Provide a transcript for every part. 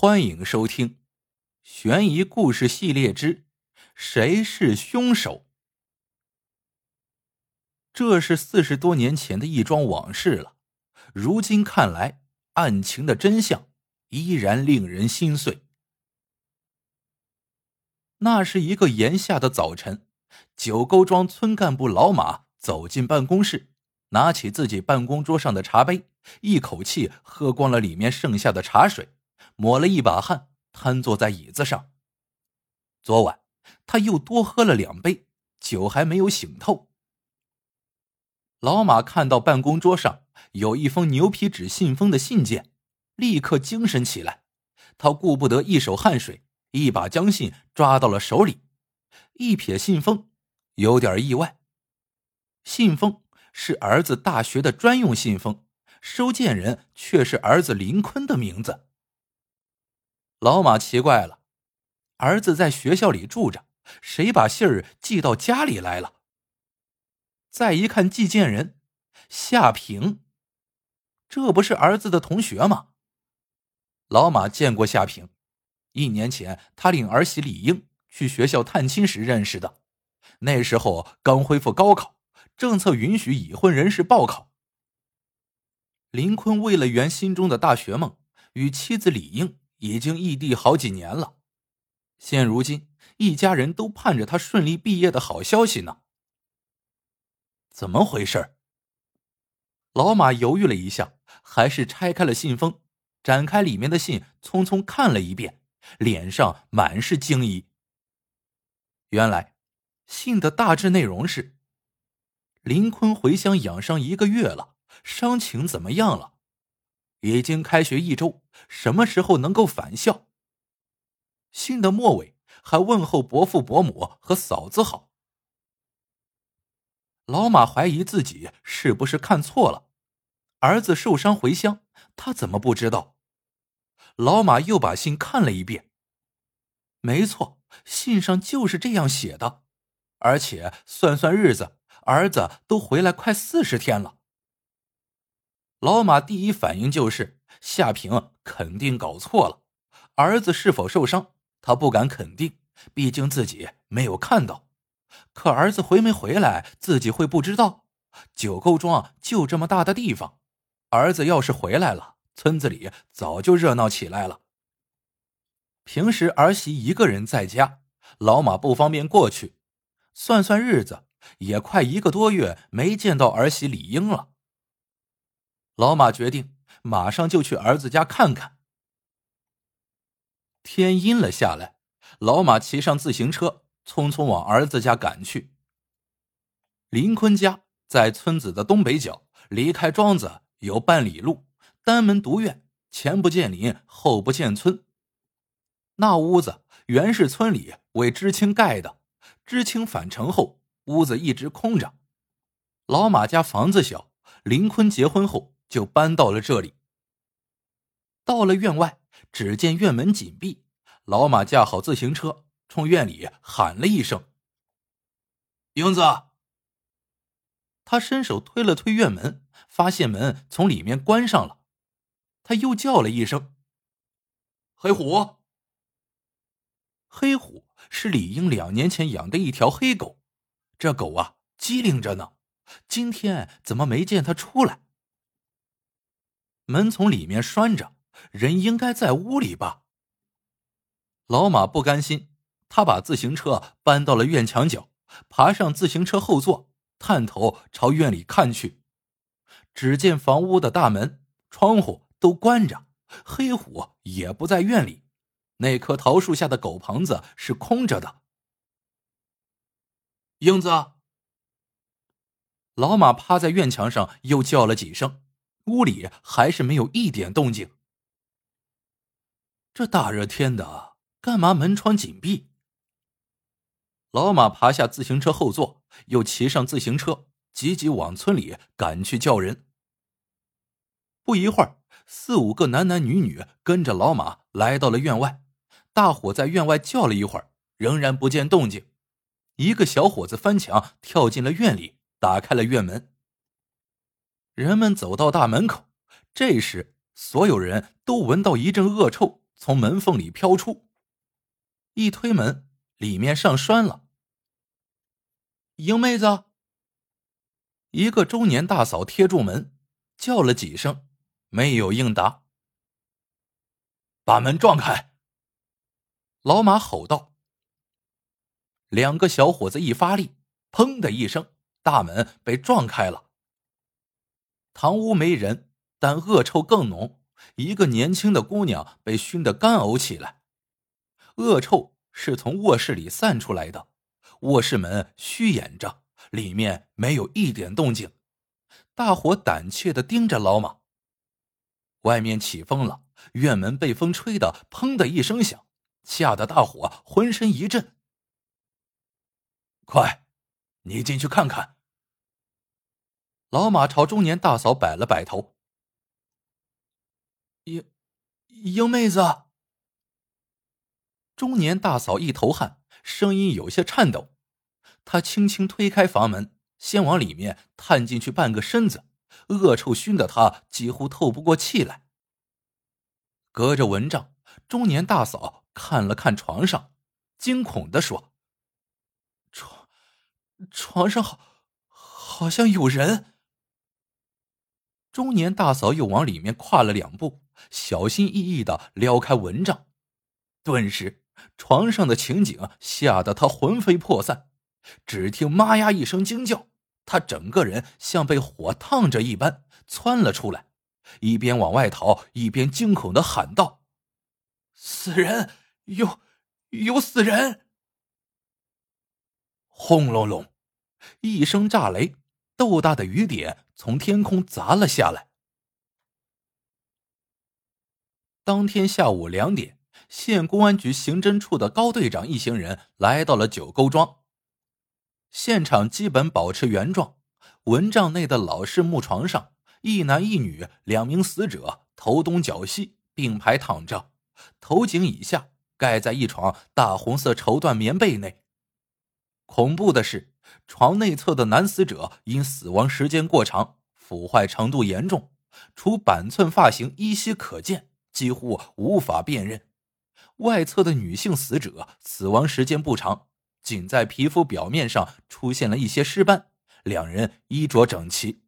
欢迎收听悬疑故事系列之《谁是凶手》。这是四十多年前的一桩往事了，如今看来，案情的真相依然令人心碎。那是一个炎夏的早晨，九沟庄村干部老马走进办公室，拿起自己办公桌上的茶杯，一口气喝光了里面剩下的茶水。抹了一把汗，瘫坐在椅子上。昨晚他又多喝了两杯酒，还没有醒透。老马看到办公桌上有一封牛皮纸信封的信件，立刻精神起来。他顾不得一手汗水，一把将信抓到了手里，一瞥信封，有点意外。信封是儿子大学的专用信封，收件人却是儿子林坤的名字。老马奇怪了，儿子在学校里住着，谁把信儿寄到家里来了？再一看寄件人夏平，这不是儿子的同学吗？老马见过夏平，一年前他领儿媳李英去学校探亲时认识的，那时候刚恢复高考，政策允许已婚人士报考。林坤为了圆心中的大学梦，与妻子李英。已经异地好几年了，现如今一家人都盼着他顺利毕业的好消息呢。怎么回事？老马犹豫了一下，还是拆开了信封，展开里面的信，匆匆看了一遍，脸上满是惊疑。原来，信的大致内容是：林坤回乡养伤一个月了，伤情怎么样了？已经开学一周，什么时候能够返校？信的末尾还问候伯父伯母和嫂子好。老马怀疑自己是不是看错了，儿子受伤回乡，他怎么不知道？老马又把信看了一遍，没错，信上就是这样写的，而且算算日子，儿子都回来快四十天了。老马第一反应就是夏平肯定搞错了，儿子是否受伤，他不敢肯定，毕竟自己没有看到。可儿子回没回来，自己会不知道。九沟庄就这么大的地方，儿子要是回来了，村子里早就热闹起来了。平时儿媳一个人在家，老马不方便过去。算算日子，也快一个多月没见到儿媳李英了。老马决定马上就去儿子家看看。天阴了下来，老马骑上自行车，匆匆往儿子家赶去。林坤家在村子的东北角，离开庄子有半里路，单门独院，前不见林，后不见村。那屋子原是村里为知青盖的，知青返城后，屋子一直空着。老马家房子小，林坤结婚后。就搬到了这里。到了院外，只见院门紧闭。老马驾好自行车，冲院里喊了一声：“英子。”他伸手推了推院门，发现门从里面关上了。他又叫了一声：“黑虎。”黑虎是李英两年前养的一条黑狗，这狗啊机灵着呢。今天怎么没见它出来？门从里面拴着，人应该在屋里吧。老马不甘心，他把自行车搬到了院墙角，爬上自行车后座，探头朝院里看去。只见房屋的大门、窗户都关着，黑虎也不在院里。那棵桃树下的狗棚子是空着的。英子，老马趴在院墙上，又叫了几声。屋里还是没有一点动静。这大热天的，干嘛门窗紧闭？老马爬下自行车后座，又骑上自行车，急急往村里赶去叫人。不一会儿，四五个男男女女跟着老马来到了院外。大伙在院外叫了一会儿，仍然不见动静。一个小伙子翻墙跳进了院里，打开了院门。人们走到大门口，这时所有人都闻到一阵恶臭从门缝里飘出。一推门，里面上栓了。英妹子，一个中年大嫂贴住门，叫了几声，没有应答。把门撞开！老马吼道。两个小伙子一发力，砰的一声，大门被撞开了。堂屋没人，但恶臭更浓。一个年轻的姑娘被熏得干呕起来，恶臭是从卧室里散出来的。卧室门虚掩着，里面没有一点动静。大伙胆怯的盯着老马。外面起风了，院门被风吹得“砰”的一声响，吓得大伙浑身一震。快，你进去看看。老马朝中年大嫂摆了摆头。英英妹子，中年大嫂一头汗，声音有些颤抖。她轻轻推开房门，先往里面探进去半个身子，恶臭熏得她几乎透不过气来。隔着蚊帐，中年大嫂看了看床上，惊恐的说：“床床上好，好像有人。”中年大嫂又往里面跨了两步。小心翼翼的撩开蚊帐，顿时床上的情景吓得他魂飞魄散。只听“妈呀”一声惊叫，他整个人像被火烫着一般窜了出来，一边往外逃，一边惊恐的喊道：“死人！有有死人！”轰隆隆，一声炸雷，豆大的雨点从天空砸了下来。当天下午两点，县公安局刑侦处的高队长一行人来到了九沟庄。现场基本保持原状，蚊帐内的老式木床上，一男一女两名死者头东脚西并排躺着，头颈以下盖在一床大红色绸缎棉被内。恐怖的是，床内侧的男死者因死亡时间过长，腐坏程度严重，除板寸发型依稀可见。几乎无法辨认，外侧的女性死者死亡时间不长，仅在皮肤表面上出现了一些尸斑。两人衣着整齐。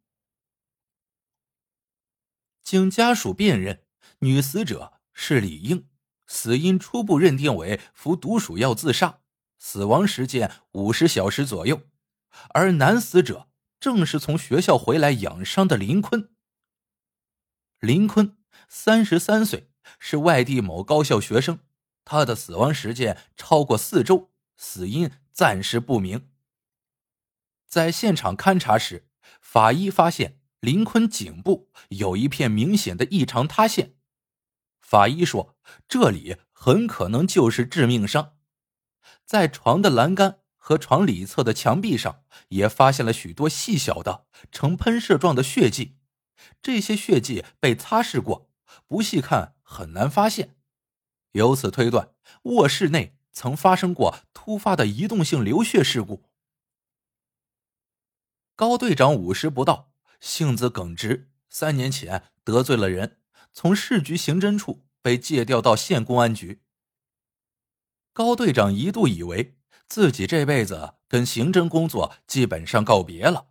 经家属辨认，女死者是李英，死因初步认定为服毒鼠药自杀，死亡时间五十小时左右。而男死者正是从学校回来养伤的林坤。林坤。三十三岁，是外地某高校学生。他的死亡时间超过四周，死因暂时不明。在现场勘查时，法医发现林坤颈部有一片明显的异常塌陷。法医说，这里很可能就是致命伤。在床的栏杆和床里侧的墙壁上，也发现了许多细小的呈喷射状的血迹，这些血迹被擦拭过。不细看很难发现，由此推断，卧室内曾发生过突发的移动性流血事故。高队长五十不到，性子耿直，三年前得罪了人，从市局刑侦处被借调到县公安局。高队长一度以为自己这辈子跟刑侦工作基本上告别了，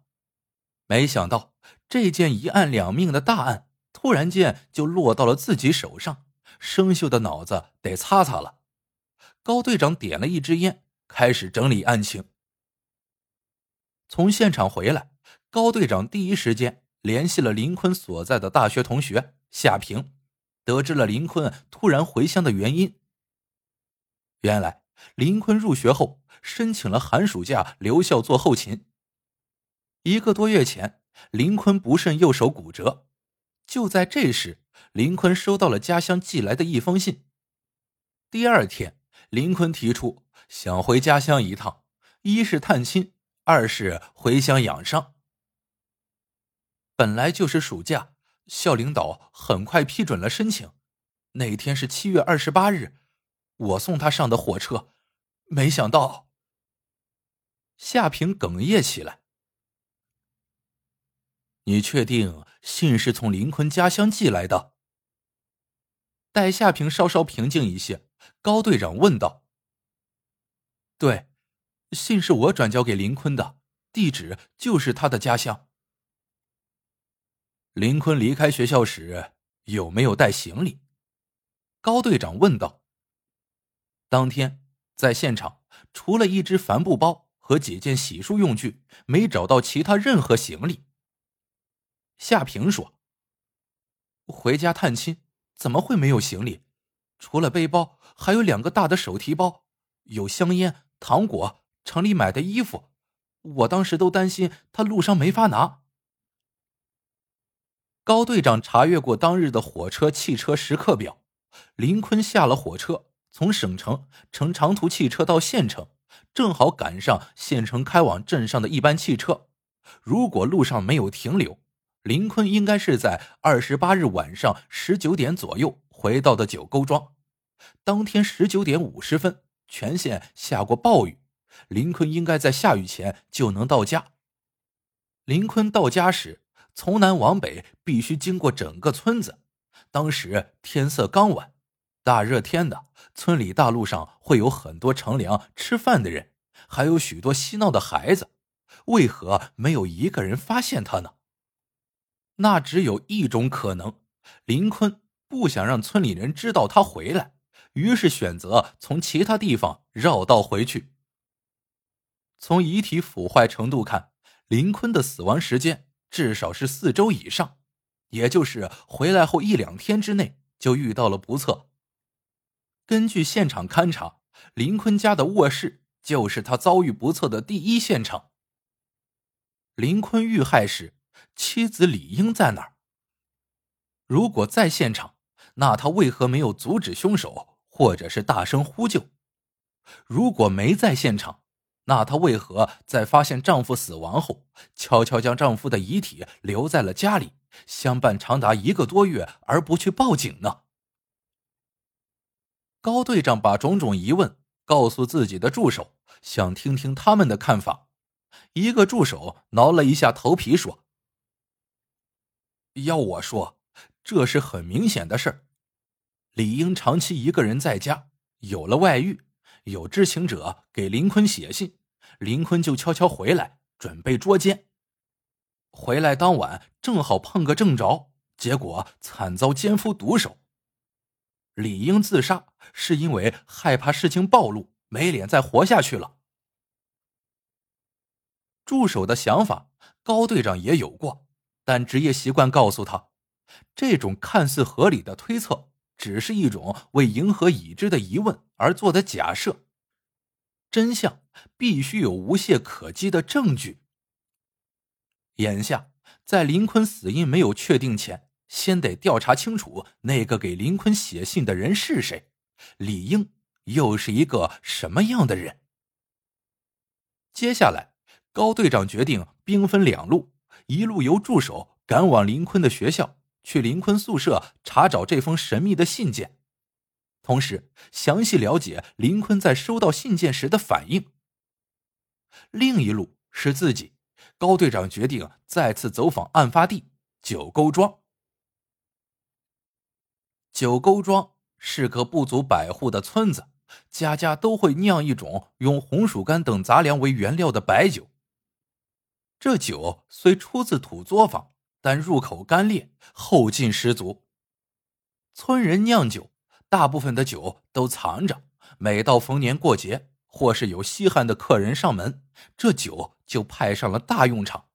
没想到这件一案两命的大案。突然间就落到了自己手上，生锈的脑子得擦擦了。高队长点了一支烟，开始整理案情。从现场回来，高队长第一时间联系了林坤所在的大学同学夏平，得知了林坤突然回乡的原因。原来，林坤入学后申请了寒暑假留校做后勤。一个多月前，林坤不慎右手骨折。就在这时，林坤收到了家乡寄来的一封信。第二天，林坤提出想回家乡一趟，一是探亲，二是回乡养伤。本来就是暑假，校领导很快批准了申请。那天是七月二十八日，我送他上的火车，没想到。夏平哽咽起来。你确定信是从林坤家乡寄来的？待夏平稍稍平静一些，高队长问道：“对，信是我转交给林坤的，地址就是他的家乡。林坤离开学校时有没有带行李？”高队长问道。当天在现场，除了一只帆布包和几件洗漱用具，没找到其他任何行李。夏平说：“回家探亲。”怎么会没有行李？除了背包，还有两个大的手提包，有香烟、糖果、城里买的衣服。我当时都担心他路上没法拿。高队长查阅过当日的火车、汽车时刻表。林坤下了火车，从省城乘长途汽车到县城，正好赶上县城开往镇上的一班汽车。如果路上没有停留，林坤应该是在二十八日晚上十九点左右回到的九沟庄。当天十九点五十分，全县下过暴雨，林坤应该在下雨前就能到家。林坤到家时，从南往北必须经过整个村子。当时天色刚晚，大热天的，村里大路上会有很多乘凉吃饭的人，还有许多嬉闹的孩子。为何没有一个人发现他呢？那只有一种可能，林坤不想让村里人知道他回来，于是选择从其他地方绕道回去。从遗体腐坏程度看，林坤的死亡时间至少是四周以上，也就是回来后一两天之内就遇到了不测。根据现场勘查，林坤家的卧室就是他遭遇不测的第一现场。林坤遇害时。妻子李英在哪儿？如果在现场，那他为何没有阻止凶手，或者是大声呼救？如果没在现场，那他为何在发现丈夫死亡后，悄悄将丈夫的遗体留在了家里，相伴长达一个多月，而不去报警呢？高队长把种种疑问告诉自己的助手，想听听他们的看法。一个助手挠了一下头皮说。要我说，这是很明显的事儿。李英长期一个人在家，有了外遇，有知情者给林坤写信，林坤就悄悄回来，准备捉奸。回来当晚正好碰个正着，结果惨遭奸夫毒手。理应自杀是因为害怕事情暴露，没脸再活下去了。助手的想法，高队长也有过。但职业习惯告诉他，这种看似合理的推测，只是一种为迎合已知的疑问而做的假设。真相必须有无懈可击的证据。眼下，在林坤死因没有确定前，先得调查清楚那个给林坤写信的人是谁，李英又是一个什么样的人。接下来，高队长决定兵分两路。一路由助手赶往林坤的学校，去林坤宿舍查找这封神秘的信件，同时详细了解林坤在收到信件时的反应。另一路是自己，高队长决定再次走访案发地九沟庄。九沟庄是个不足百户的村子，家家都会酿一种用红薯干等杂粮为原料的白酒。这酒虽出自土作坊，但入口干烈，后劲十足。村人酿酒，大部分的酒都藏着，每到逢年过节或是有稀罕的客人上门，这酒就派上了大用场。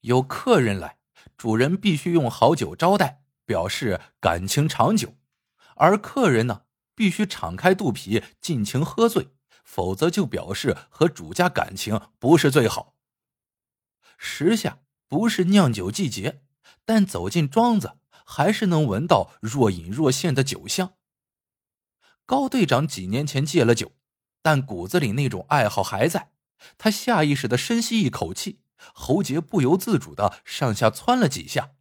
有客人来，主人必须用好酒招待，表示感情长久；而客人呢，必须敞开肚皮尽情喝醉，否则就表示和主家感情不是最好。时下不是酿酒季节，但走进庄子，还是能闻到若隐若现的酒香。高队长几年前戒了酒，但骨子里那种爱好还在。他下意识的深吸一口气，喉结不由自主的上下窜了几下。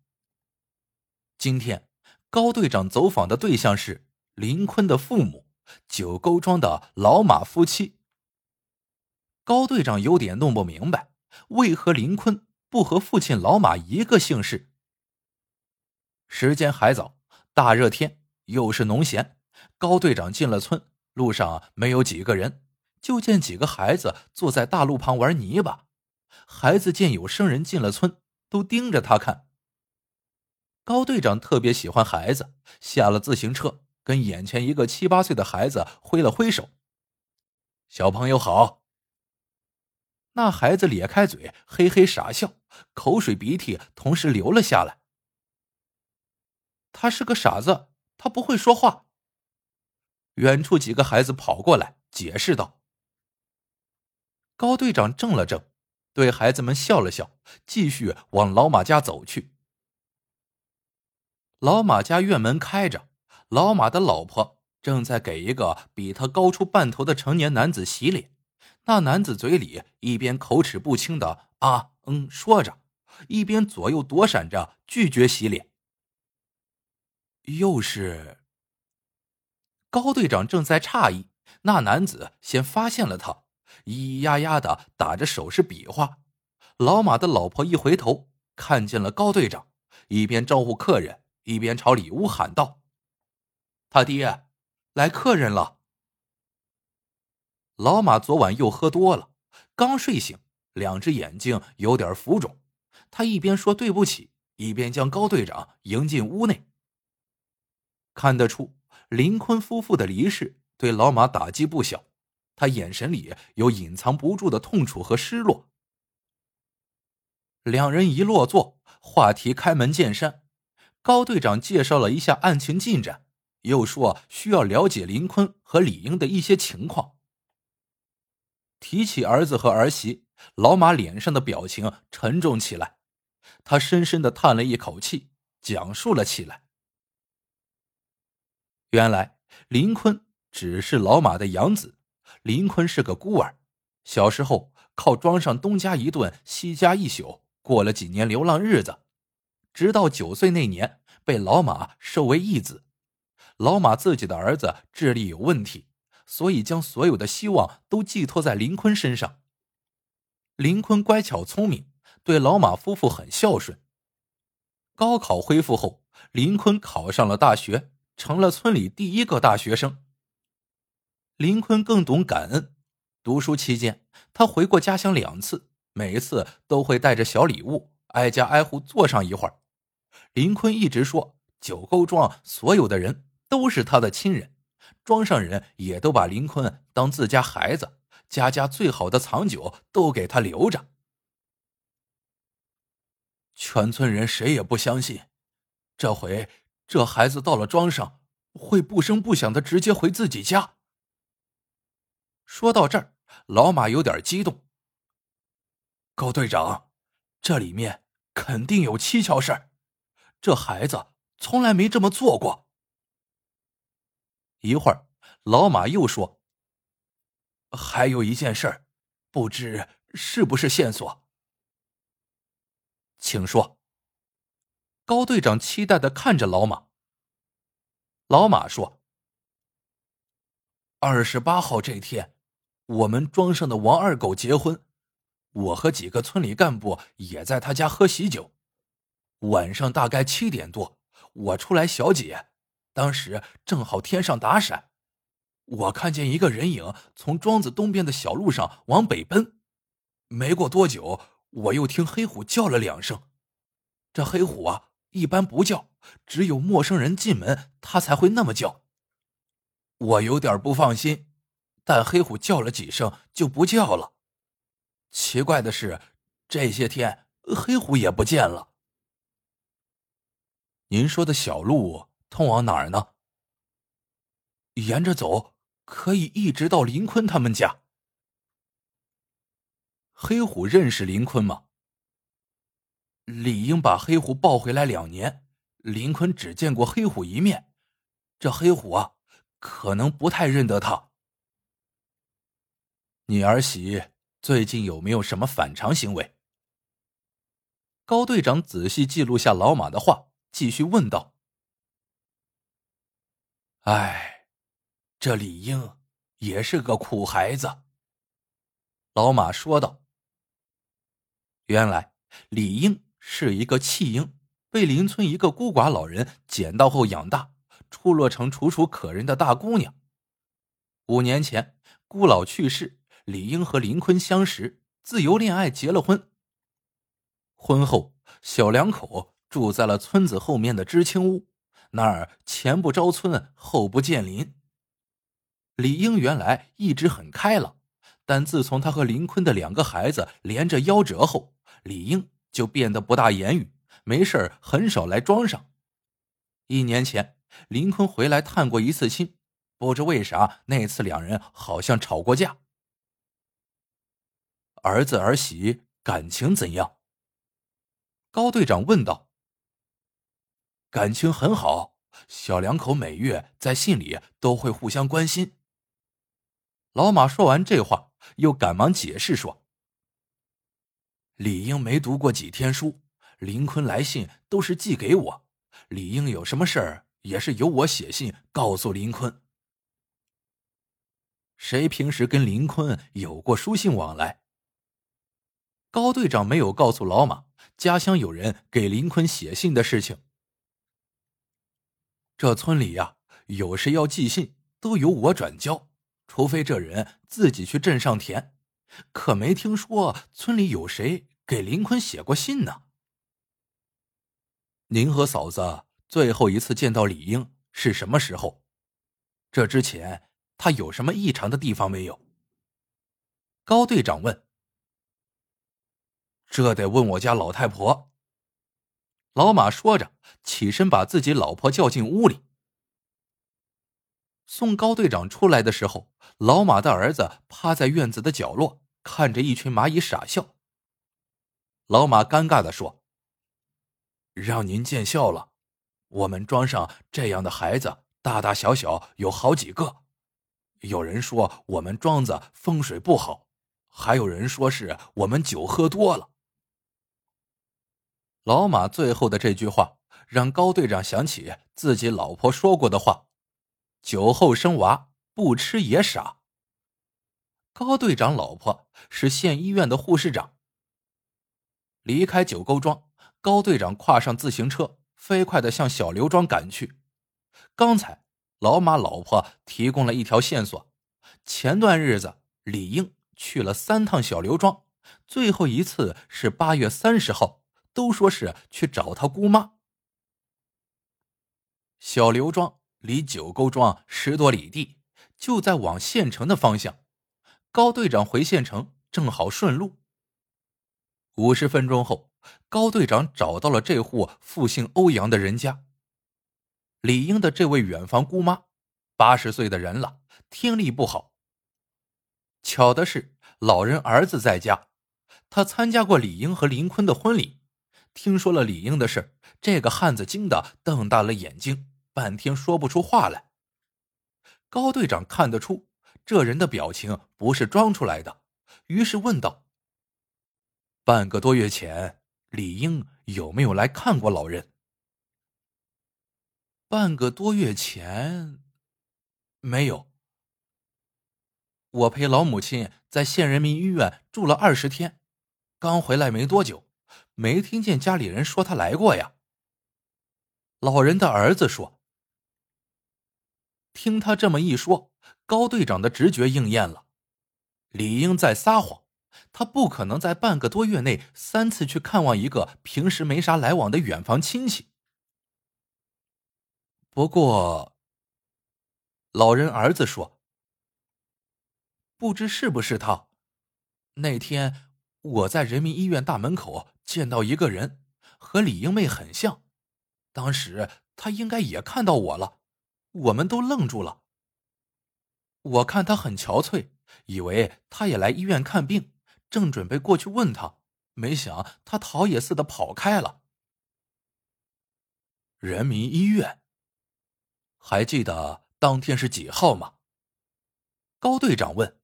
今天，高队长走访的对象是林坤的父母，九沟庄的老马夫妻。高队长有点弄不明白。为何林坤不和父亲老马一个姓氏？时间还早，大热天，又是农闲，高队长进了村，路上没有几个人，就见几个孩子坐在大路旁玩泥巴。孩子见有生人进了村，都盯着他看。高队长特别喜欢孩子，下了自行车，跟眼前一个七八岁的孩子挥了挥手：“小朋友好。”那孩子咧开嘴，嘿嘿傻笑，口水鼻涕同时流了下来。他是个傻子，他不会说话。远处几个孩子跑过来解释道：“高队长怔了怔，对孩子们笑了笑，继续往老马家走去。”老马家院门开着，老马的老婆正在给一个比他高出半头的成年男子洗脸。那男子嘴里一边口齿不清的啊嗯说着，一边左右躲闪着拒绝洗脸。又是高队长正在诧异，那男子先发现了他，咿咿呀呀的打着手势比划。老马的老婆一回头，看见了高队长，一边招呼客人。一边朝里屋喊道：“他爹，来客人了。”老马昨晚又喝多了，刚睡醒，两只眼睛有点浮肿。他一边说对不起，一边将高队长迎进屋内。看得出林坤夫妇的离世对老马打击不小，他眼神里有隐藏不住的痛楚和失落。两人一落座，话题开门见山。高队长介绍了一下案情进展，又说需要了解林坤和李英的一些情况。提起儿子和儿媳，老马脸上的表情沉重起来，他深深的叹了一口气，讲述了起来。原来林坤只是老马的养子，林坤是个孤儿，小时候靠庄上东家一顿西家一宿，过了几年流浪日子。直到九岁那年，被老马收为义子。老马自己的儿子智力有问题，所以将所有的希望都寄托在林坤身上。林坤乖巧聪明，对老马夫妇很孝顺。高考恢复后，林坤考上了大学，成了村里第一个大学生。林坤更懂感恩。读书期间，他回过家乡两次，每次都会带着小礼物，挨家挨户坐上一会儿。林坤一直说，九沟庄所有的人都是他的亲人，庄上人也都把林坤当自家孩子，家家最好的藏酒都给他留着。全村人谁也不相信，这回这孩子到了庄上，会不声不响的直接回自己家。说到这儿，老马有点激动。高队长，这里面肯定有蹊跷事儿。这孩子从来没这么做过。一会儿，老马又说：“还有一件事儿，不知是不是线索。”请说。高队长期待的看着老马。老马说：“二十八号这天，我们庄上的王二狗结婚，我和几个村里干部也在他家喝喜酒。”晚上大概七点多，我出来小解，当时正好天上打闪，我看见一个人影从庄子东边的小路上往北奔。没过多久，我又听黑虎叫了两声。这黑虎啊，一般不叫，只有陌生人进门，它才会那么叫。我有点不放心，但黑虎叫了几声就不叫了。奇怪的是，这些天黑虎也不见了。您说的小路通往哪儿呢？沿着走可以一直到林坤他们家。黑虎认识林坤吗？李英把黑虎抱回来两年，林坤只见过黑虎一面，这黑虎啊，可能不太认得他。你儿媳最近有没有什么反常行为？高队长仔细记录下老马的话。继续问道：“哎，这李英也是个苦孩子。”老马说道：“原来李英是一个弃婴，被邻村一个孤寡老人捡到后养大，出落成楚楚可人的大姑娘。五年前，孤老去世，李英和林坤相识，自由恋爱，结了婚。婚后，小两口住在了村子后面的知青屋，那儿前不着村，后不见林。李英原来一直很开朗，但自从他和林坤的两个孩子连着夭折后，李英就变得不大言语，没事很少来庄上。一年前，林坤回来探过一次亲。不知为啥，那次两人好像吵过架。儿子儿媳感情怎样？高队长问道。感情很好，小两口每月在信里都会互相关心。老马说完这话，又赶忙解释说：“李英没读过几天书，林坤来信都是寄给我，李英有什么事儿也是由我写信告诉林坤。”谁平时跟林坤有过书信往来？高队长没有告诉老马家乡有人给林坤写信的事情。这村里呀，有谁要寄信，都由我转交，除非这人自己去镇上填。可没听说村里有谁给林坤写过信呢。您和嫂子最后一次见到李英是什么时候？这之前。他有什么异常的地方没有？高队长问。这得问我家老太婆。老马说着，起身把自己老婆叫进屋里。送高队长出来的时候，老马的儿子趴在院子的角落，看着一群蚂蚁傻笑。老马尴尬的说：“让您见笑了，我们庄上这样的孩子，大大小小有好几个。”有人说我们庄子风水不好，还有人说是我们酒喝多了。老马最后的这句话让高队长想起自己老婆说过的话：“酒后生娃，不吃也傻。”高队长老婆是县医院的护士长。离开九沟庄，高队长跨上自行车，飞快的向小刘庄赶去。刚才。老马老婆提供了一条线索：前段日子李英去了三趟小刘庄，最后一次是八月三十号，都说是去找他姑妈。小刘庄离九沟庄十多里地，就在往县城的方向。高队长回县城正好顺路。五十分钟后，高队长找到了这户复姓欧阳的人家。李英的这位远房姑妈，八十岁的人了，听力不好。巧的是，老人儿子在家，他参加过李英和林坤的婚礼，听说了李英的事，这个汉子惊得瞪大了眼睛，半天说不出话来。高队长看得出这人的表情不是装出来的，于是问道：“半个多月前，李英有没有来看过老人？”半个多月前，没有。我陪老母亲在县人民医院住了二十天，刚回来没多久，没听见家里人说他来过呀。老人的儿子说：“听他这么一说，高队长的直觉应验了，李英在撒谎，他不可能在半个多月内三次去看望一个平时没啥来往的远房亲戚。”不过，老人儿子说：“不知是不是他。那天我在人民医院大门口见到一个人，和李英妹很像。当时她应该也看到我了，我们都愣住了。我看他很憔悴，以为他也来医院看病，正准备过去问他，没想他逃也似的跑开了。人民医院。”还记得当天是几号吗？高队长问。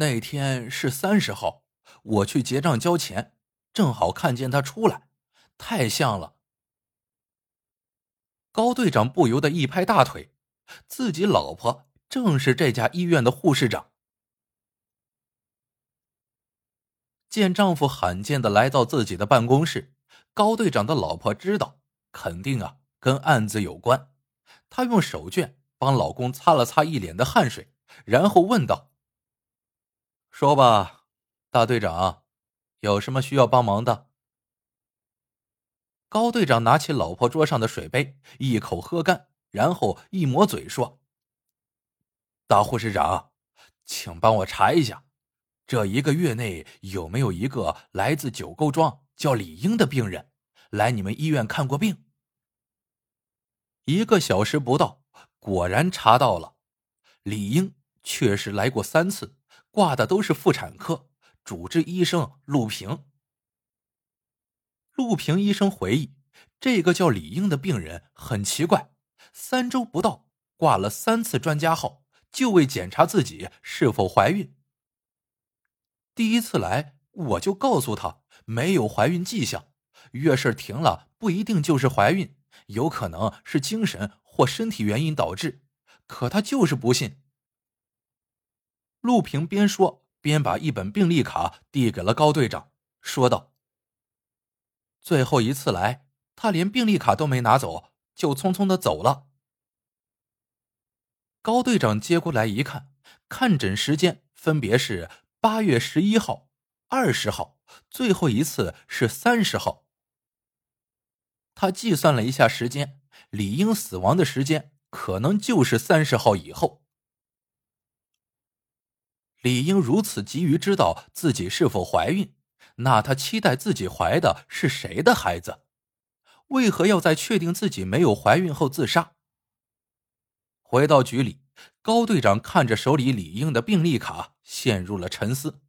那天是三十号，我去结账交钱，正好看见他出来，太像了。高队长不由得一拍大腿，自己老婆正是这家医院的护士长。见丈夫罕见的来到自己的办公室，高队长的老婆知道，肯定啊。跟案子有关。她用手绢帮老公擦了擦一脸的汗水，然后问道：“说吧，大队长，有什么需要帮忙的？”高队长拿起老婆桌上的水杯，一口喝干，然后一抹嘴说：“大护士长，请帮我查一下，这一个月内有没有一个来自九沟庄叫李英的病人来你们医院看过病？”一个小时不到，果然查到了，李英确实来过三次，挂的都是妇产科，主治医生陆平。陆平医生回忆，这个叫李英的病人很奇怪，三周不到挂了三次专家号，就为检查自己是否怀孕。第一次来，我就告诉他没有怀孕迹象，月事停了不一定就是怀孕，有可能是精神或身体原因导致，可他就是不信。陆平边说边把一本病历卡递给了高队长，说道。最后一次来，他连病历卡都没拿走，就匆匆的走了。高队长接过来一看，看诊时间分别是八月十一号、二十号，最后一次是三十号。他计算了一下时间，理应死亡的时间可能就是三十号以后。李英如此急于知道自己是否怀孕。那她期待自己怀的是谁的孩子？为何要在确定自己没有怀孕后自杀？回到局里，高队长看着手里李英的病历卡，陷入了沉思。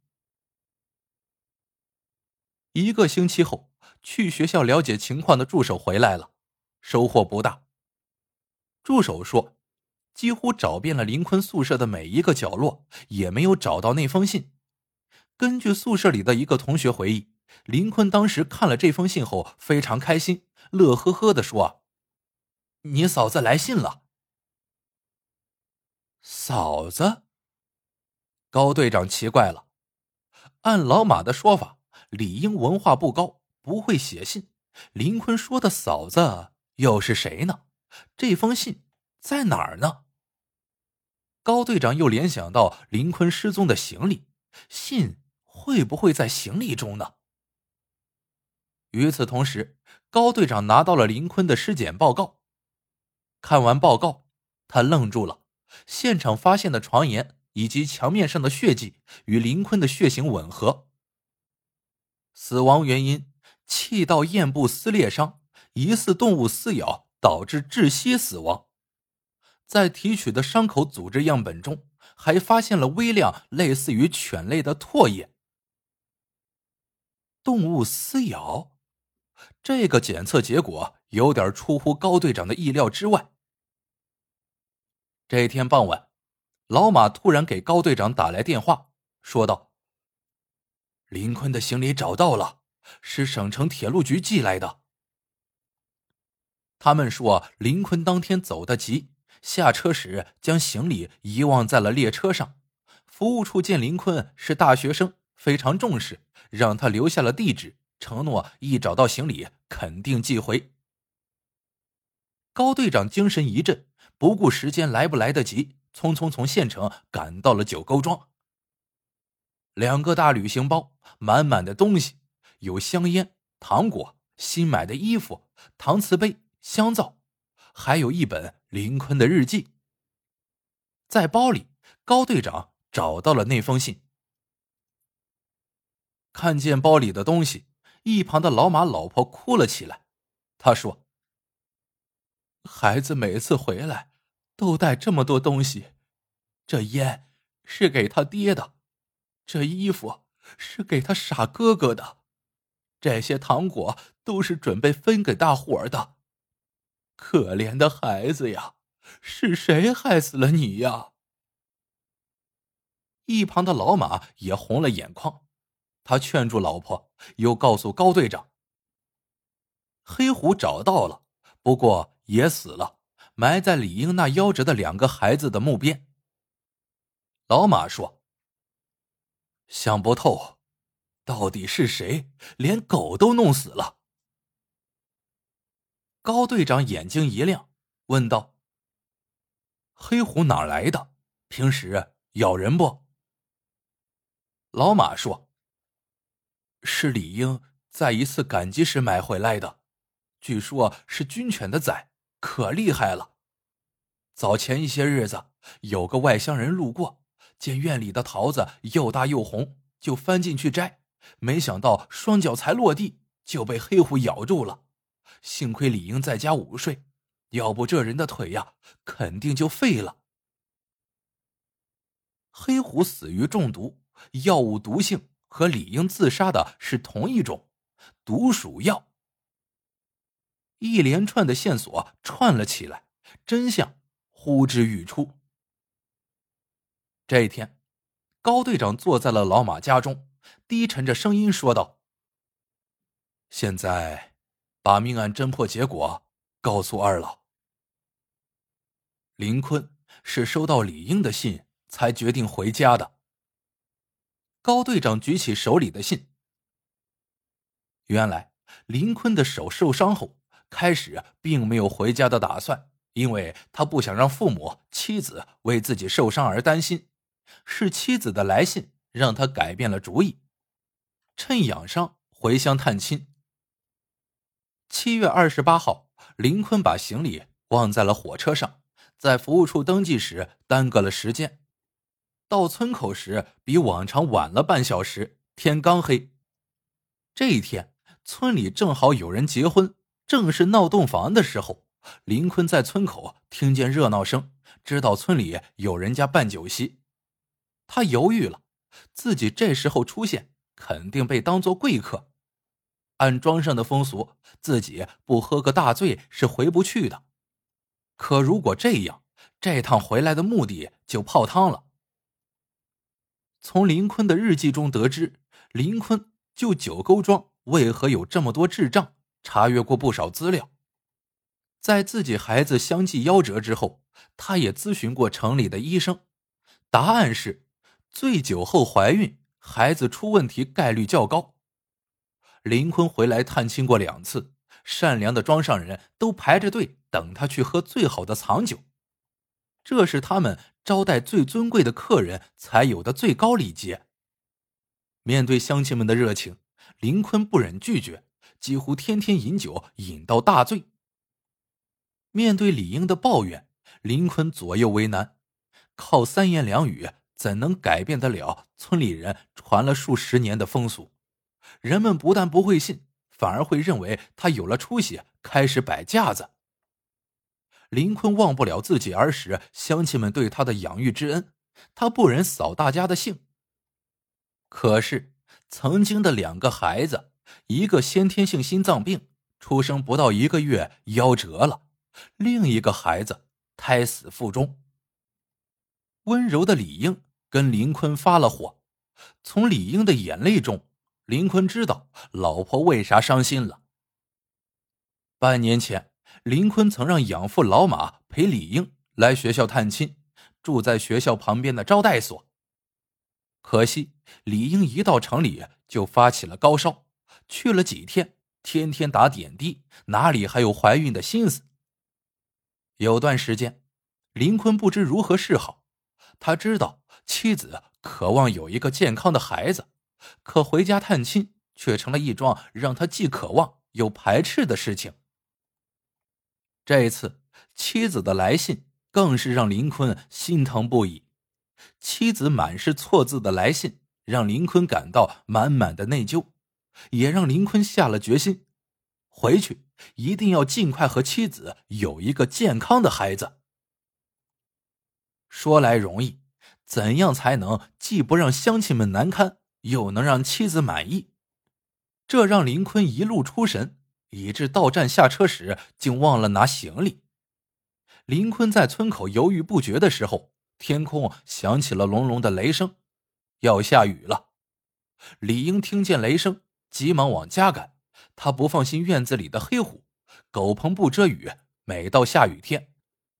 一个星期后，去学校了解情况的助手回来了，收获不大。助手说，几乎找遍了林坤宿舍的每一个角落，也没有找到那封信。根据宿舍里的一个同学回忆，林坤当时看了这封信后非常开心，乐呵呵的说：“你嫂子来信了。”嫂子，高队长奇怪了。按老马的说法，李英文化不高，不会写信。林坤说的嫂子又是谁呢？这封信在哪儿呢？高队长又联想到林坤失踪的行李，信。会不会在行李中呢？与此同时，高队长拿到了林坤的尸检报告。看完报告，他愣住了。现场发现的床沿以及墙面上的血迹与林坤的血型吻合。死亡原因：气道咽部撕裂伤，疑似动物撕咬导致窒息死亡。在提取的伤口组织样本中，还发现了微量类似于犬类的唾液。动物撕咬，这个检测结果有点出乎高队长的意料之外。这天傍晚，老马突然给高队长打来电话，说道：“林坤的行李找到了，是省城铁路局寄来的。他们说林坤当天走得急，下车时将行李遗忘在了列车上。服务处见林坤是大学生。”非常重视，让他留下了地址，承诺一找到行李肯定寄回。高队长精神一振，不顾时间来不来得及，匆匆从县城赶到了九沟庄。两个大旅行包，满满的东西，有香烟、糖果、新买的衣服、搪瓷杯、香皂，还有一本林坤的日记。在包里，高队长找到了那封信。看见包里的东西，一旁的老马老婆哭了起来。他说：“孩子每次回来都带这么多东西，这烟是给他爹的，这衣服是给他傻哥哥的，这些糖果都是准备分给大伙儿的。可怜的孩子呀，是谁害死了你呀？”一旁的老马也红了眼眶。他劝住老婆，又告诉高队长：“黑虎找到了，不过也死了，埋在李英那夭折的两个孩子的墓边。”老马说：“想不透，到底是谁连狗都弄死了？”高队长眼睛一亮，问道：“黑虎哪来的？平时咬人不？”老马说：“是李英在一次赶集时买回来的，据说是军犬的崽，可厉害了。早前一些日子，有个外乡人路过，见院里的桃子又大又红，就翻进去摘，没想到双脚才落地就被黑虎咬住了。”幸亏李英在家午睡，要不这人的腿呀，肯定就废了。黑虎死于中毒，药物毒性和李英自杀的是同一种毒鼠药。一连串的线索串了起来，真相呼之欲出。这一天，高队长坐在了老马家中，低沉着声音说道：“现在。”把命案侦破结果告诉二老。林坤是收到李英的信才决定回家的。高队长举起手里的信。原来林坤的手受伤后，开始并没有回家的打算，因为他不想让父母、妻子为自己受伤而担心。是妻子的来信让他改变了主意，趁养伤回乡探亲。七月二十八号，林坤把行李忘在了火车上，在服务处登记时耽搁了时间。到村口时比往常晚了半小时，天刚黑。这一天，村里正好有人结婚，正是闹洞房的时候。林坤在村口听见热闹声，知道村里有人家办酒席。他犹豫了，自己这时候出现，肯定被当做贵客。按庄上的风俗，自己不喝个大醉是回不去的。可如果这样，这趟回来的目的就泡汤了。从林坤的日记中得知，林坤就九沟庄为何有这么多智障，查阅过不少资料。在自己孩子相继夭折之后，他也咨询过城里的医生，答案是：醉酒后怀孕，孩子出问题概率较高。林坤回来探亲过两次，善良的庄上人都排着队等他去喝最好的藏酒，这是他们招待最尊贵的客人才有的最高礼节。面对乡亲们的热情，林坤不忍拒绝，几乎天天饮酒，饮到大醉。面对李英的抱怨，林坤左右为难，靠三言两语怎能改变得了村里人传了数十年的风俗？人们不但不会信，反而会认为他有了出息，开始摆架子。林坤忘不了自己儿时乡亲们对他的养育之恩，他不忍扫大家的兴。可是，曾经的两个孩子，一个先天性心脏病，出生不到一个月夭折了；另一个孩子胎死腹中。温柔的李英跟林坤发了火，从李英的眼泪中。林坤知道老婆为啥伤心了。半年前，林坤曾让养父老马陪李英来学校探亲，住在学校旁边的招待所。可惜李英一到城里就发起了高烧，去了几天，天天打点滴，哪里还有怀孕的心思？有段时间，林坤不知如何是好。他知道妻子渴望有一个健康的孩子。可回家探亲却成了一桩让他既渴望又排斥的事情。这一次妻子的来信更是让林坤心疼不已。妻子满是错字的来信让林坤感到满满的内疚，也让林坤下了决心，回去一定要尽快和妻子有一个健康的孩子。说来容易，怎样才能既不让乡亲们难堪？又能让妻子满意，这让林坤一路出神，以致到站下车时竟忘了拿行李。林坤在村口犹豫不决的时候，天空响起了隆隆的雷声，要下雨了。李英听见雷声，急忙往家赶。他不放心院子里的黑虎，狗棚不遮雨，每到下雨天，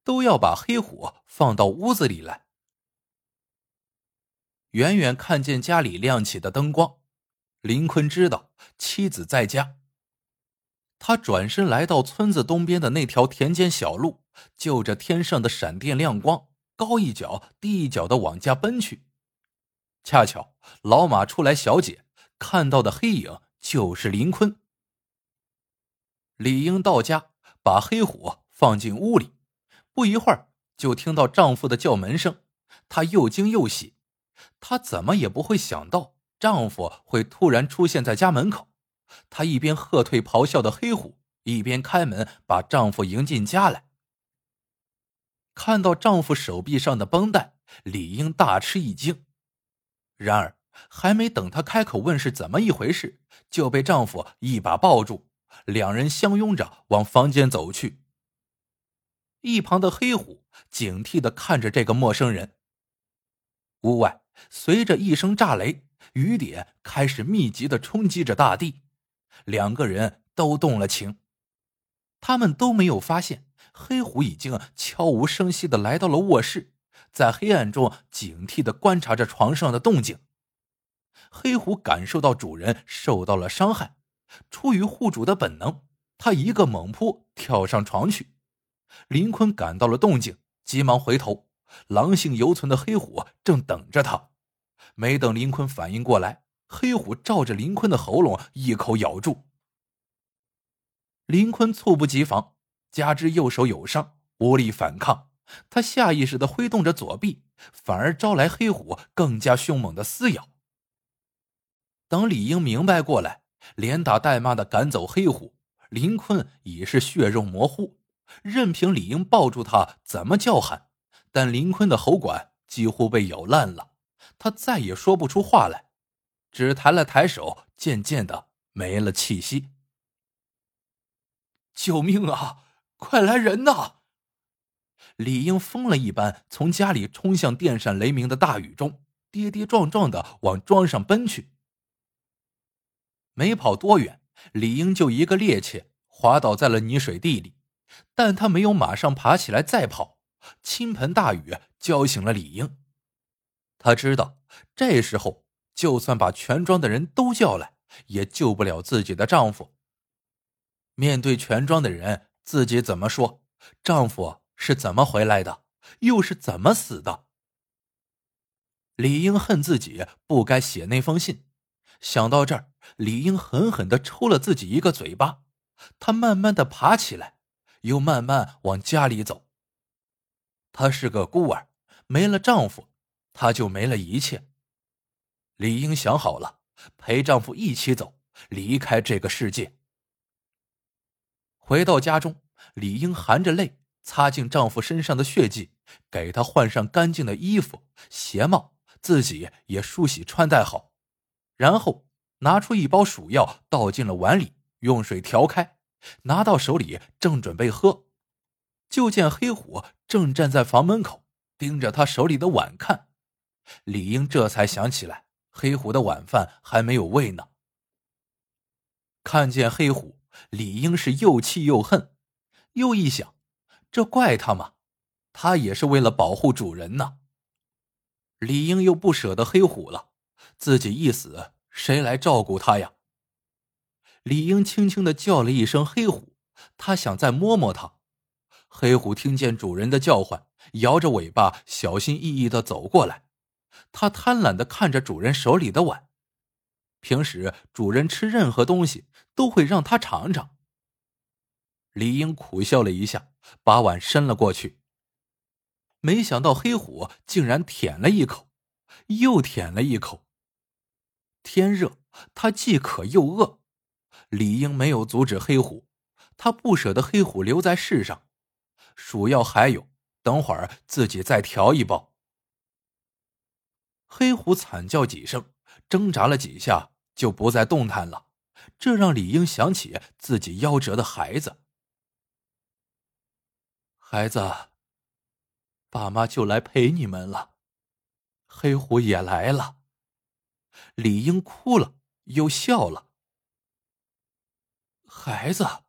都要把黑虎放到屋子里来。远远看见家里亮起的灯光，林坤知道妻子在家。他转身来到村子东边的那条田间小路，就着天上的闪电亮光，高一脚低一脚的往家奔去。恰巧老马出来小解，看到的黑影就是林坤。李英到家，把黑虎放进屋里，不一会儿就听到丈夫的叫门声，她又惊又喜。她怎么也不会想到丈夫会突然出现在家门口。她一边喝退咆哮的黑虎，一边开门把丈夫迎进家来。看到丈夫手臂上的绷带，李英大吃一惊。然而，还没等她开口问是怎么一回事，就被丈夫一把抱住，两人相拥着往房间走去。一旁的黑虎警惕的看着这个陌生人。屋外随着一声炸雷，雨点开始密集的冲击着大地，两个人都动了情。他们都没有发现，黑虎已经悄无声息的来到了卧室。在黑暗中警惕的观察着床上的动静。黑虎感受到主人受到了伤害，出于护主的本能，他一个猛扑跳上床去。林坤感到了动静，急忙回头，狼性犹存的黑虎正等着他。没等林坤反应过来，黑虎照着林坤的喉咙一口咬住。林坤猝不及防，加之右手有伤，无力反抗。他下意识的挥动着左臂，反而招来黑虎更加凶猛的撕咬。等李英明白过来，连打带骂的赶走黑虎，林坤已是血肉模糊，任凭李英抱住他怎么叫喊，但林坤的喉管几乎被咬烂了，他再也说不出话来，只抬了抬手，渐渐的没了气息。救命啊！快来人呐！李英疯了一般从家里冲向电闪雷鸣的大雨中，跌跌撞撞的往庄上奔去。没跑多远，李英就一个趔趄滑倒在了泥水地里，但他没有马上爬起来再跑。倾盆大雨浇醒了李英，他知道这时候就算把全庄的人都叫来，也救不了自己的丈夫。面对全庄的人，自己怎么说？丈夫。是怎么回来的？又是怎么死的？李英恨自己不该写那封信。想到这儿，李英狠狠的抽了自己一个嘴巴。她慢慢的爬起来，又慢慢往家里走。她是个孤儿，没了丈夫，她就没了一切。李英想好了，陪丈夫一起走，离开这个世界。回到家中，李英含着泪。擦净丈夫身上的血迹，给他换上干净的衣服、鞋帽，自己也梳洗穿戴好，然后拿出一包鼠药，倒进了碗里，用水调开，拿到手里正准备喝，就见黑虎正站在房门口，盯着他手里的碗看。李英这才想起来，黑虎的晚饭还没有喂呢。看见黑虎，李英是又气又恨，又一想。这怪他吗？他也是为了保护主人呢。李英又不舍得黑虎了，自己一死，谁来照顾他呀？李英轻轻的叫了一声“黑虎”，他想再摸摸它。黑虎听见主人的叫唤，摇着尾巴，小心翼翼的走过来。它贪婪的看着主人手里的碗，平时主人吃任何东西都会让它尝尝。李英苦笑了一下，把碗伸了过去。没想到黑虎竟然舔了一口，又舔了一口。天热，它既渴又饿。李英没有阻止黑虎，他不舍得黑虎留在世上。鼠药还有，等会儿自己再调一包。黑虎惨叫几声，挣扎了几下，就不再动弹了。这让李英想起自己夭折的孩子。孩子，爸妈就来陪你们了。黑虎也来了。李英哭了，又笑了。孩子，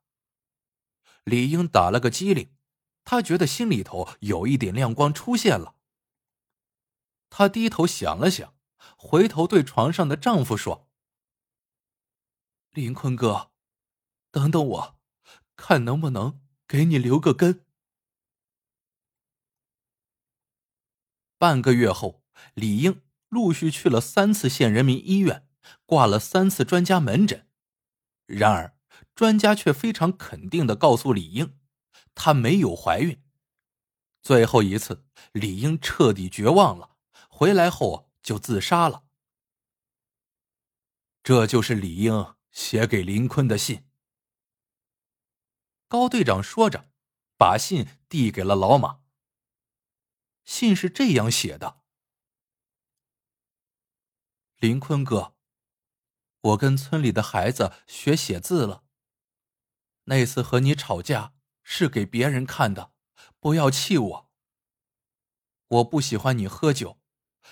李英打了个激灵，他觉得心里头有一点亮光出现了。他低头想了想，回头对床上的丈夫说：“林坤哥，等等我，看能不能给你留个根。半个月后，李英陆续去了三次县人民医院，挂了三次专家门诊。然而，专家却非常肯定的告诉李英，她没有怀孕。最后一次，李英彻底绝望了，回来后就自杀了。这就是李英写给林坤的信。高队长说着，把信递给了老马。信是这样写的：“林坤哥，我跟村里的孩子学写字了。那次和你吵架是给别人看的，不要气我。我不喜欢你喝酒，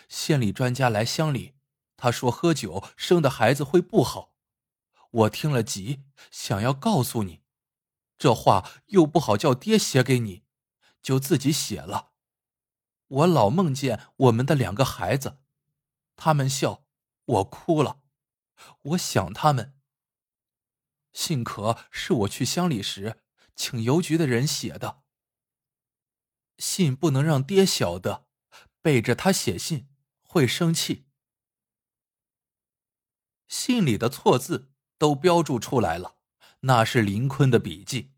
县里专家来乡里，他说喝酒生的孩子会不好。我听了急，想要告诉你，这话又不好叫爹写给你，就自己写了。”我老梦见我们的两个孩子，他们笑，我哭了，我想他们。幸可是我去乡里时请邮局的人写的。信不能让爹晓得，背着他写信会生气。信里的错字都标注出来了，那是林坤的笔迹。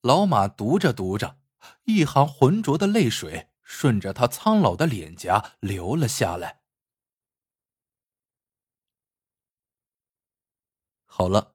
老马读着读着。一行浑浊的泪水顺着他苍老的脸颊流了下来。好了，